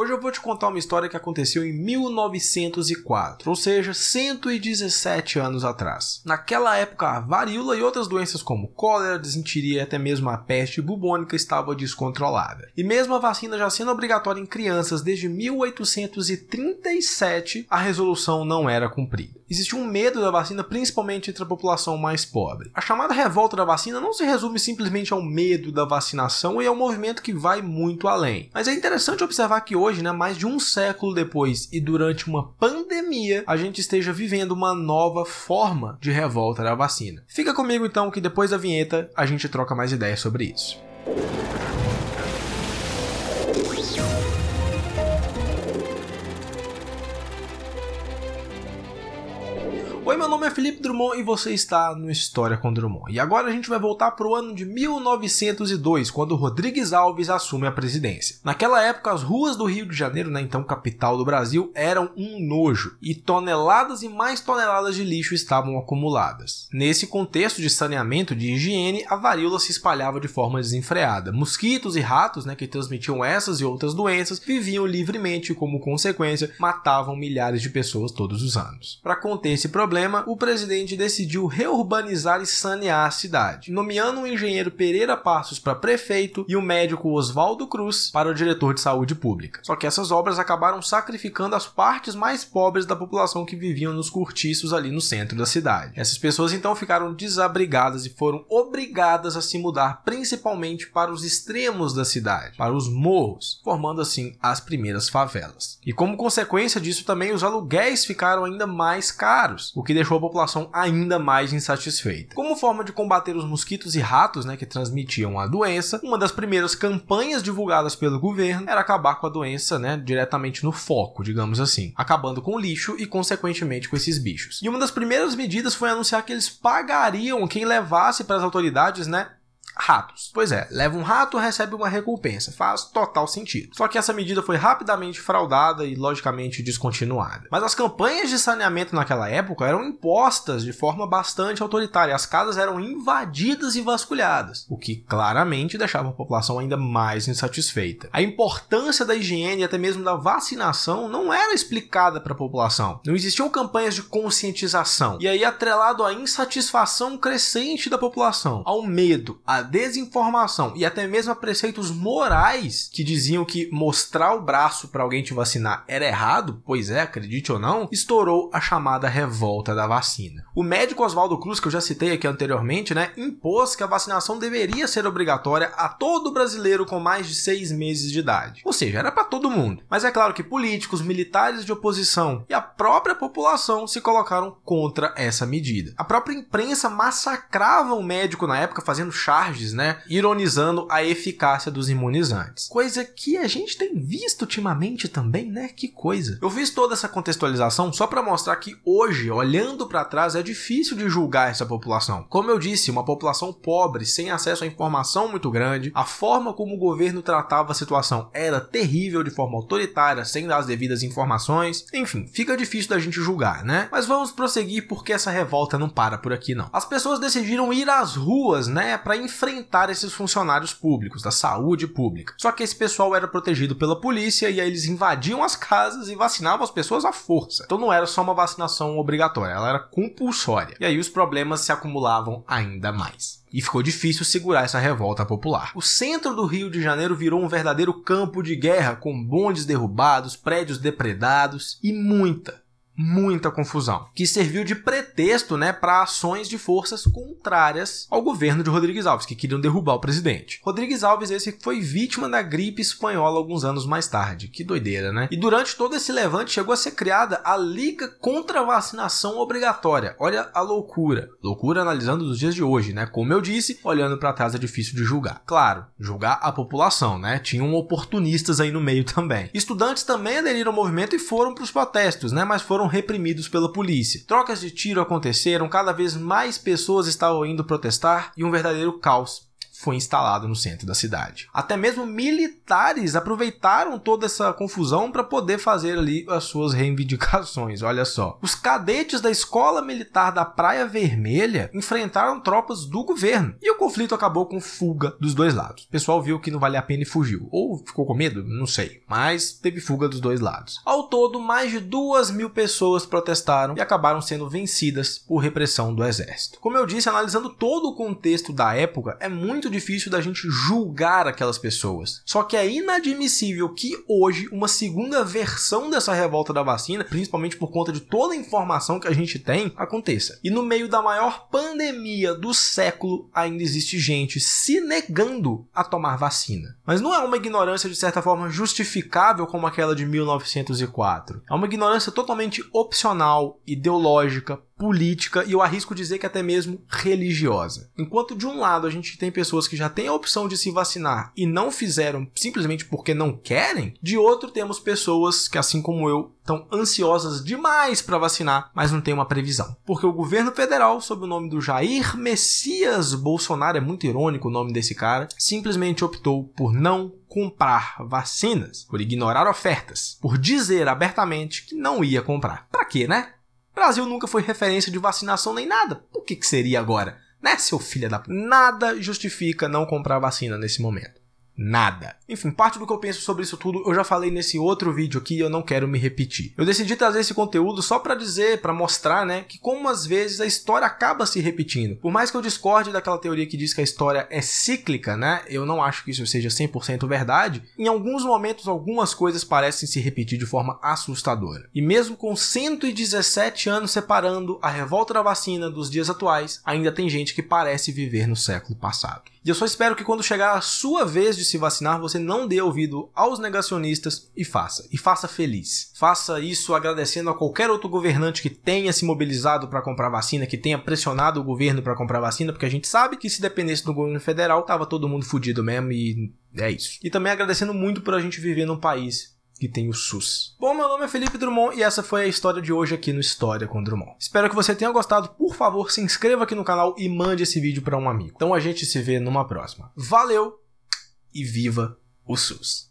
Hoje eu vou te contar uma história que aconteceu em 1904, ou seja, 117 anos atrás. Naquela época, a varíola e outras doenças como cólera, desinteria e até mesmo a peste bubônica estavam descontrolada. E mesmo a vacina já sendo obrigatória em crianças desde 1837, a resolução não era cumprida. Existia um medo da vacina, principalmente entre a população mais pobre. A chamada revolta da vacina não se resume simplesmente ao medo da vacinação e ao movimento que vai muito além. Mas é interessante observar que hoje, né, mais de um século depois e durante uma pandemia, a gente esteja vivendo uma nova forma de revolta da vacina. Fica comigo então que depois da vinheta a gente troca mais ideias sobre isso. Oi, meu nome é Felipe Drummond e você está no História com Drummond. E agora a gente vai voltar para o ano de 1902, quando Rodrigues Alves assume a presidência. Naquela época, as ruas do Rio de Janeiro, na né, então capital do Brasil, eram um nojo e toneladas e mais toneladas de lixo estavam acumuladas. Nesse contexto de saneamento de higiene, a varíola se espalhava de forma desenfreada. Mosquitos e ratos, né, que transmitiam essas e outras doenças, viviam livremente e, como consequência, matavam milhares de pessoas todos os anos. Para conter esse problema, problema, o presidente decidiu reurbanizar e sanear a cidade, nomeando o engenheiro Pereira Passos para prefeito e o médico Oswaldo Cruz para o diretor de saúde pública. Só que essas obras acabaram sacrificando as partes mais pobres da população que viviam nos cortiços ali no centro da cidade. Essas pessoas então ficaram desabrigadas e foram obrigadas a se mudar principalmente para os extremos da cidade, para os morros, formando assim as primeiras favelas. E como consequência disso também os aluguéis ficaram ainda mais caros, o que deixou a população ainda mais insatisfeita. Como forma de combater os mosquitos e ratos né, que transmitiam a doença, uma das primeiras campanhas divulgadas pelo governo era acabar com a doença né, diretamente no foco, digamos assim, acabando com o lixo e, consequentemente, com esses bichos. E uma das primeiras medidas foi anunciar que eles pagariam quem levasse para as autoridades né, ratos. Pois é, leva um rato, recebe uma recompensa. Faz total sentido. Só que essa medida foi rapidamente fraudada e logicamente descontinuada. Mas as campanhas de saneamento naquela época eram impostas de forma bastante autoritária. As casas eram invadidas e vasculhadas, o que claramente deixava a população ainda mais insatisfeita. A importância da higiene e até mesmo da vacinação não era explicada para a população. Não existiam campanhas de conscientização. E aí atrelado à insatisfação crescente da população, ao medo, à desinformação e até mesmo a preceitos morais que diziam que mostrar o braço para alguém te vacinar era errado, pois é, acredite ou não, estourou a chamada revolta da vacina. O médico Oswaldo Cruz, que eu já citei aqui anteriormente, né, impôs que a vacinação deveria ser obrigatória a todo brasileiro com mais de seis meses de idade. Ou seja, era para todo mundo. Mas é claro que políticos, militares de oposição e a própria população se colocaram contra essa medida. A própria imprensa massacrava o médico na época, fazendo charges né? Ironizando a eficácia dos imunizantes. Coisa que a gente tem visto ultimamente também, né? Que coisa. Eu fiz toda essa contextualização só para mostrar que hoje, olhando para trás, é difícil de julgar essa população. Como eu disse, uma população pobre, sem acesso à informação muito grande, a forma como o governo tratava a situação era terrível de forma autoritária, sem dar as devidas informações. Enfim, fica difícil da gente julgar, né? Mas vamos prosseguir porque essa revolta não para por aqui não. As pessoas decidiram ir às ruas, né, para enfrentar esses funcionários públicos, da saúde pública. Só que esse pessoal era protegido pela polícia e aí eles invadiam as casas e vacinavam as pessoas à força. Então não era só uma vacinação obrigatória, ela era compulsória. E aí os problemas se acumulavam ainda mais e ficou difícil segurar essa revolta popular. O centro do Rio de Janeiro virou um verdadeiro campo de guerra com bondes derrubados, prédios depredados e muita, muita confusão, que serviu de pretexto, né, para ações de forças contrárias ao governo de Rodrigues Alves, que queriam derrubar o presidente. Rodrigues Alves esse foi vítima da gripe espanhola alguns anos mais tarde. Que doideira, né? E durante todo esse levante chegou a ser criada a Liga contra a Vacinação Obrigatória. Olha a loucura. Loucura analisando os dias de hoje, né? Como eu disse, olhando para trás é difícil de julgar. Claro, julgar a população, né? Tinham oportunistas aí no meio também. Estudantes também aderiram ao movimento e foram para os protestos, né? Mas foram reprimidos pela polícia. Trocas de tiro aconteceram, cada vez mais pessoas estavam indo protestar e um verdadeiro caos foi instalado no centro da cidade. Até mesmo militares aproveitaram toda essa confusão para poder fazer ali as suas reivindicações. Olha só. Os cadetes da Escola Militar da Praia Vermelha enfrentaram tropas do governo e o conflito acabou com fuga dos dois lados. O pessoal viu que não valia a pena e fugiu. Ou ficou com medo? Não sei. Mas teve fuga dos dois lados. Ao todo, mais de duas mil pessoas protestaram e acabaram sendo vencidas por repressão do exército. Como eu disse, analisando todo o contexto da época, é muito difícil da gente julgar aquelas pessoas. Só que é inadmissível que hoje uma segunda versão dessa revolta da vacina, principalmente por conta de toda a informação que a gente tem, aconteça. E no meio da maior pandemia do século, ainda existe gente se negando a tomar vacina. Mas não é uma ignorância de certa forma justificável como aquela de 1904. É uma ignorância totalmente opcional, ideológica, política e eu arrisco dizer que até mesmo religiosa. Enquanto de um lado a gente tem pessoas que já têm a opção de se vacinar e não fizeram simplesmente porque não querem, de outro temos pessoas que assim como eu estão ansiosas demais para vacinar, mas não tem uma previsão. Porque o governo federal, sob o nome do Jair Messias Bolsonaro, é muito irônico o nome desse cara, simplesmente optou por não comprar vacinas, por ignorar ofertas, por dizer abertamente que não ia comprar. Para quê, né? Brasil nunca foi referência de vacinação nem nada. Por que, que seria agora? Né, seu filho da. Nada justifica não comprar vacina nesse momento nada. Enfim, parte do que eu penso sobre isso tudo eu já falei nesse outro vídeo aqui e eu não quero me repetir. Eu decidi trazer esse conteúdo só para dizer, para mostrar, né, que como às vezes a história acaba se repetindo. Por mais que eu discorde daquela teoria que diz que a história é cíclica, né, eu não acho que isso seja 100% verdade. Em alguns momentos algumas coisas parecem se repetir de forma assustadora. E mesmo com 117 anos separando a revolta da vacina dos dias atuais, ainda tem gente que parece viver no século passado. E eu só espero que quando chegar a sua vez de se vacinar, você não dê ouvido aos negacionistas e faça. E faça feliz. Faça isso agradecendo a qualquer outro governante que tenha se mobilizado para comprar vacina, que tenha pressionado o governo para comprar vacina, porque a gente sabe que se dependesse do governo federal, tava todo mundo fudido mesmo e é isso. E também agradecendo muito por a gente viver num país que tem o SUS. Bom, meu nome é Felipe Drummond e essa foi a história de hoje aqui no História com Drummond. Espero que você tenha gostado. Por favor, se inscreva aqui no canal e mande esse vídeo para um amigo. Então a gente se vê numa próxima. Valeu e viva o SUS!